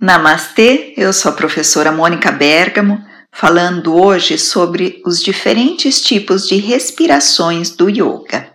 Namastê, eu sou a professora Mônica Bergamo, falando hoje sobre os diferentes tipos de respirações do yoga.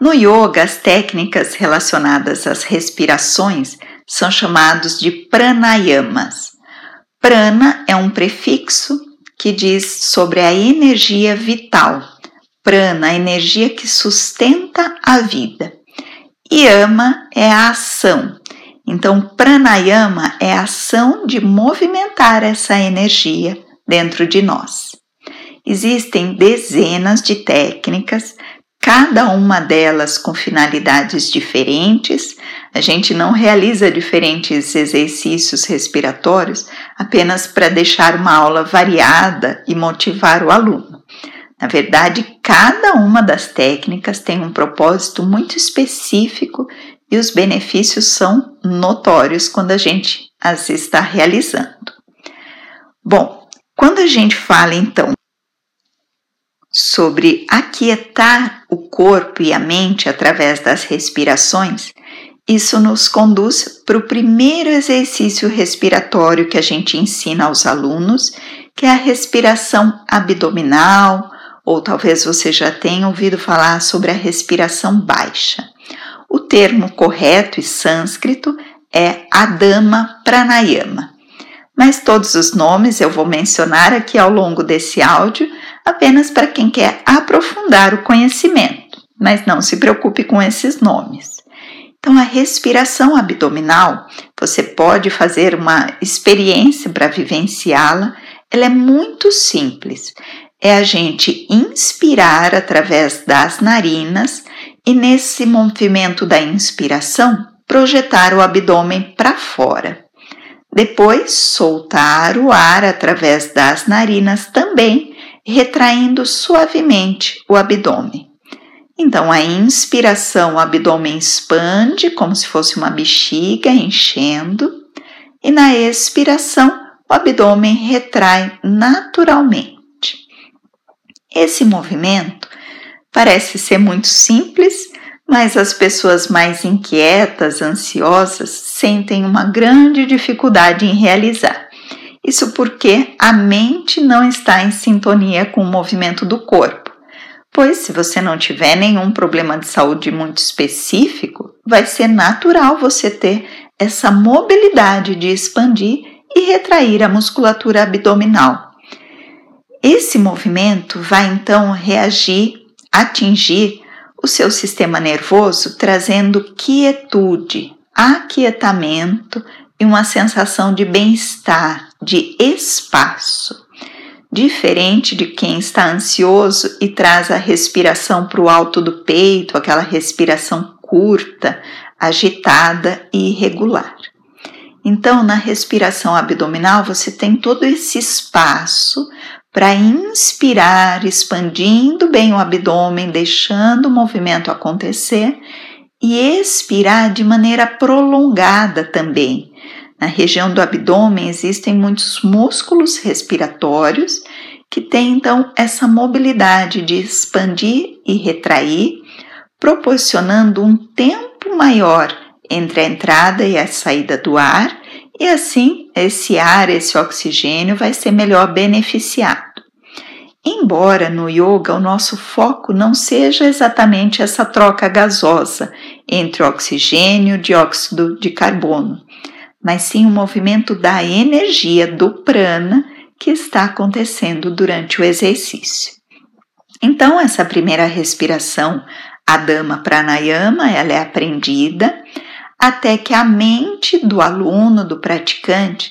No yoga, as técnicas relacionadas às respirações são chamadas de pranayamas. Prana é um prefixo que diz sobre a energia vital. Prana, a energia que sustenta a vida. Yama é a ação, então, pranayama é a ação de movimentar essa energia dentro de nós. Existem dezenas de técnicas, cada uma delas com finalidades diferentes. A gente não realiza diferentes exercícios respiratórios apenas para deixar uma aula variada e motivar o aluno. Na verdade, cada uma das técnicas tem um propósito muito específico e os benefícios são notórios quando a gente as está realizando. Bom, quando a gente fala então sobre aquietar o corpo e a mente através das respirações, isso nos conduz para o primeiro exercício respiratório que a gente ensina aos alunos, que é a respiração abdominal, ou talvez você já tenha ouvido falar sobre a respiração baixa. O termo correto e sânscrito é Adama Pranayama. Mas todos os nomes eu vou mencionar aqui ao longo desse áudio apenas para quem quer aprofundar o conhecimento, mas não se preocupe com esses nomes. Então, a respiração abdominal, você pode fazer uma experiência para vivenciá-la, ela é muito simples. É a gente inspirar através das narinas e nesse movimento da inspiração, projetar o abdômen para fora. Depois, soltar o ar através das narinas também, retraindo suavemente o abdômen. Então, a inspiração, o abdômen expande como se fosse uma bexiga enchendo, e na expiração, o abdômen retrai naturalmente. Esse movimento Parece ser muito simples, mas as pessoas mais inquietas, ansiosas, sentem uma grande dificuldade em realizar. Isso porque a mente não está em sintonia com o movimento do corpo. Pois, se você não tiver nenhum problema de saúde muito específico, vai ser natural você ter essa mobilidade de expandir e retrair a musculatura abdominal. Esse movimento vai então reagir atingir o seu sistema nervoso, trazendo quietude, aquietamento e uma sensação de bem-estar, de espaço. Diferente de quem está ansioso e traz a respiração para o alto do peito, aquela respiração curta, agitada e irregular. Então, na respiração abdominal, você tem todo esse espaço para inspirar, expandindo bem o abdômen, deixando o movimento acontecer, e expirar de maneira prolongada também. Na região do abdômen existem muitos músculos respiratórios que têm então essa mobilidade de expandir e retrair, proporcionando um tempo maior entre a entrada e a saída do ar, e assim esse ar, esse oxigênio vai ser melhor beneficiado. Embora no yoga o nosso foco não seja exatamente essa troca gasosa entre oxigênio e dióxido de carbono, mas sim o movimento da energia do prana que está acontecendo durante o exercício. Então, essa primeira respiração, a Dama Pranayama, ela é aprendida até que a mente do aluno, do praticante,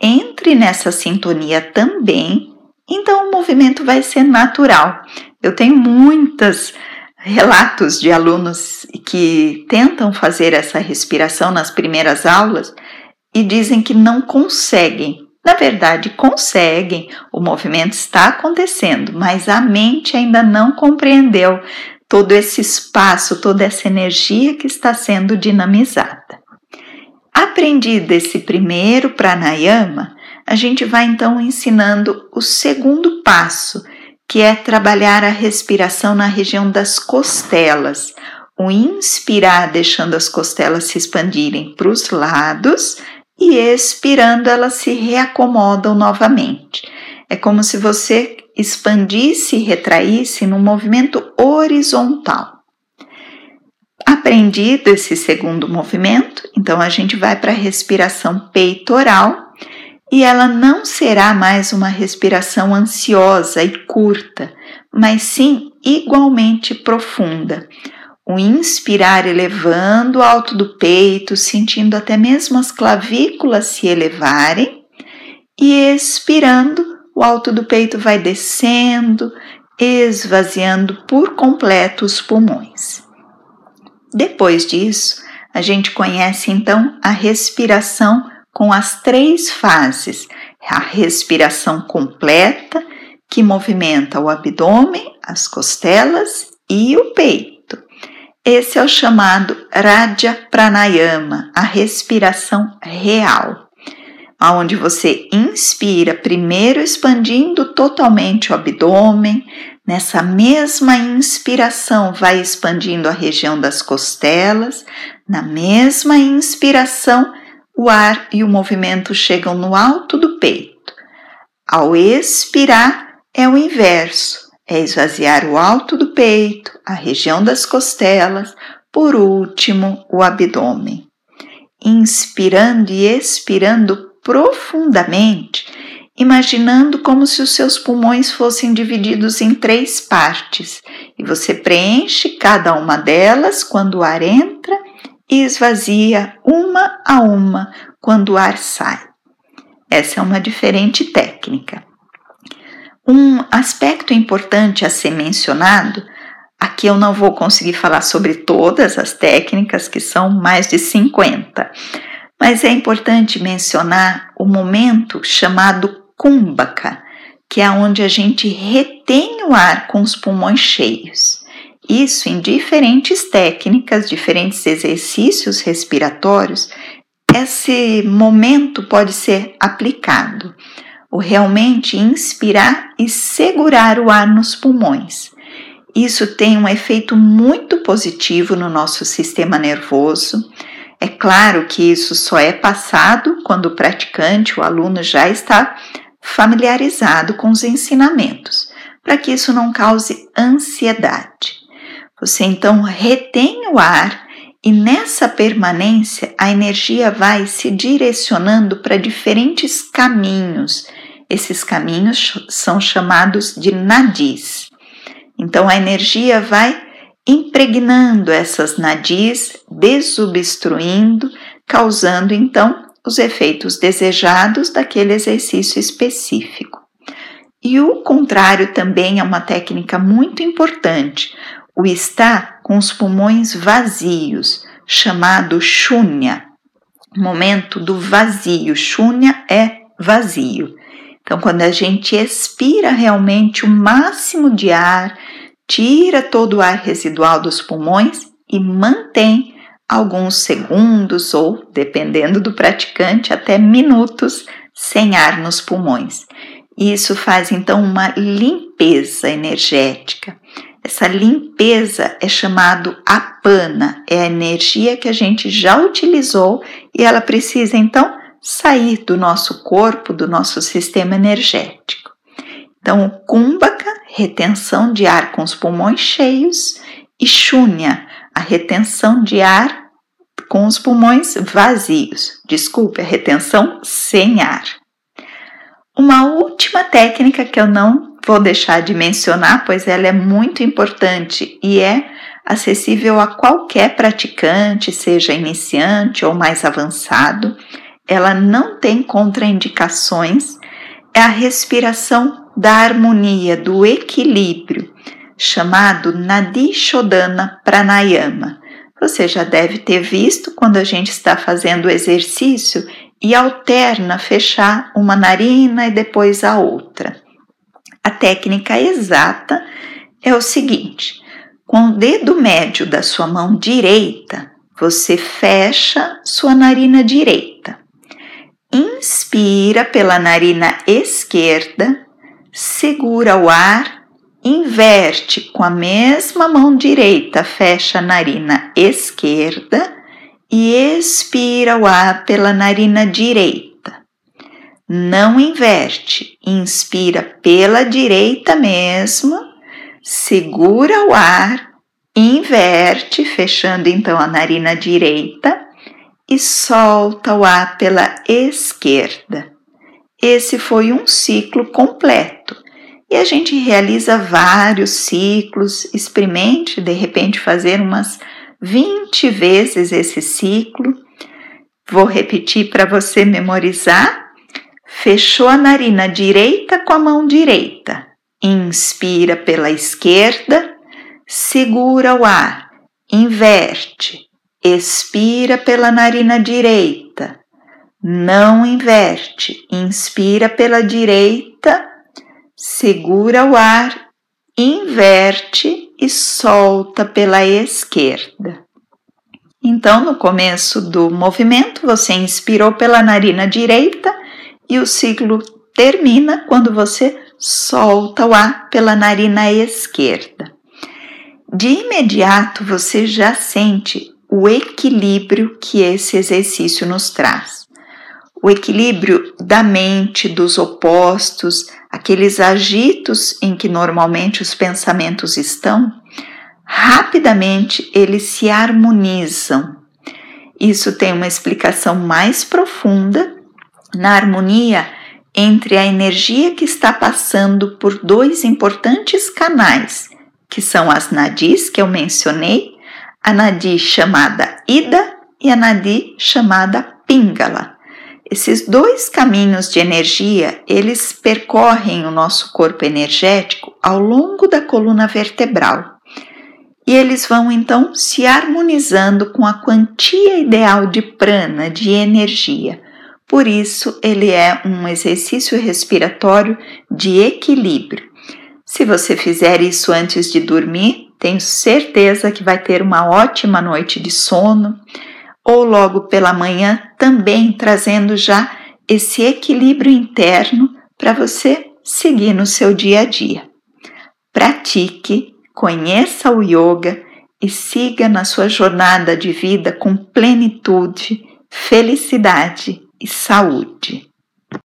entre nessa sintonia também então o movimento vai ser natural. Eu tenho muitos relatos de alunos que tentam fazer essa respiração nas primeiras aulas e dizem que não conseguem. Na verdade, conseguem, o movimento está acontecendo, mas a mente ainda não compreendeu todo esse espaço, toda essa energia que está sendo dinamizada. Aprendido esse primeiro pranayama, a gente vai então ensinando o segundo passo, que é trabalhar a respiração na região das costelas. O inspirar, deixando as costelas se expandirem para os lados, e expirando elas se reacomodam novamente. É como se você expandisse e retraísse num movimento horizontal. Aprendido esse segundo movimento, então a gente vai para a respiração peitoral e ela não será mais uma respiração ansiosa e curta, mas sim igualmente profunda. O inspirar elevando o alto do peito, sentindo até mesmo as clavículas se elevarem, e expirando, o alto do peito vai descendo, esvaziando por completo os pulmões. Depois disso, a gente conhece então a respiração com as três fases: a respiração completa, que movimenta o abdômen, as costelas e o peito. Esse é o chamado Raja Pranayama, a respiração real, aonde você inspira primeiro expandindo totalmente o abdômen, Nessa mesma inspiração, vai expandindo a região das costelas. Na mesma inspiração, o ar e o movimento chegam no alto do peito. Ao expirar, é o inverso, é esvaziar o alto do peito, a região das costelas, por último, o abdômen. Inspirando e expirando profundamente, imaginando como se os seus pulmões fossem divididos em três partes e você preenche cada uma delas quando o ar entra e esvazia uma a uma quando o ar sai. Essa é uma diferente técnica. Um aspecto importante a ser mencionado, aqui eu não vou conseguir falar sobre todas as técnicas, que são mais de 50, mas é importante mencionar o momento chamado Kumbhaka, que é onde a gente retém o ar com os pulmões cheios. Isso em diferentes técnicas, diferentes exercícios respiratórios, esse momento pode ser aplicado. O realmente inspirar e segurar o ar nos pulmões. Isso tem um efeito muito positivo no nosso sistema nervoso. É claro que isso só é passado quando o praticante, o aluno, já está familiarizado com os ensinamentos, para que isso não cause ansiedade. Você então retém o ar e nessa permanência a energia vai se direcionando para diferentes caminhos. Esses caminhos são chamados de nadis. Então a energia vai impregnando essas nadis, desobstruindo, causando então os efeitos desejados daquele exercício específico. E o contrário também é uma técnica muito importante, o estar com os pulmões vazios, chamado shunya, momento do vazio. Shunya é vazio. Então, quando a gente expira realmente o máximo de ar, tira todo o ar residual dos pulmões e mantém alguns segundos ou, dependendo do praticante, até minutos sem ar nos pulmões. Isso faz então uma limpeza energética. Essa limpeza é chamado apana, é a energia que a gente já utilizou e ela precisa então sair do nosso corpo, do nosso sistema energético. Então, o kumbhaka, retenção de ar com os pulmões cheios, e shunya, a retenção de ar com os pulmões vazios. Desculpe, a retenção sem ar. Uma última técnica que eu não vou deixar de mencionar, pois ela é muito importante e é acessível a qualquer praticante, seja iniciante ou mais avançado. Ela não tem contraindicações. É a respiração da harmonia, do equilíbrio chamado Nadi Shodhana Pranayama. Você já deve ter visto quando a gente está fazendo o exercício e alterna fechar uma narina e depois a outra. A técnica exata é o seguinte: com o dedo médio da sua mão direita, você fecha sua narina direita. Inspira pela narina esquerda, segura o ar inverte com a mesma mão direita, fecha a narina esquerda e expira o ar pela narina direita. Não inverte, inspira pela direita mesmo, segura o ar, inverte, fechando então a narina direita e solta o ar pela esquerda. Esse foi um ciclo completo e a gente realiza vários ciclos. Experimente de repente fazer umas 20 vezes esse ciclo. Vou repetir para você memorizar. Fechou a narina direita com a mão direita. Inspira pela esquerda, segura o ar, inverte, expira pela narina direita, não inverte, inspira pela direita, segura o ar, inverte e solta pela esquerda. Então, no começo do movimento, você inspirou pela narina direita e o ciclo termina quando você solta o ar pela narina esquerda. De imediato, você já sente o equilíbrio que esse exercício nos traz. O equilíbrio da mente, dos opostos, aqueles agitos em que normalmente os pensamentos estão, rapidamente eles se harmonizam. Isso tem uma explicação mais profunda na harmonia entre a energia que está passando por dois importantes canais, que são as nadis que eu mencionei, a nadi chamada Ida e a nadi chamada Pingala. Esses dois caminhos de energia, eles percorrem o nosso corpo energético ao longo da coluna vertebral. E eles vão então se harmonizando com a quantia ideal de prana, de energia. Por isso, ele é um exercício respiratório de equilíbrio. Se você fizer isso antes de dormir, tenho certeza que vai ter uma ótima noite de sono ou logo pela manhã, também trazendo já esse equilíbrio interno para você seguir no seu dia a dia. Pratique, conheça o yoga e siga na sua jornada de vida com plenitude, felicidade e saúde.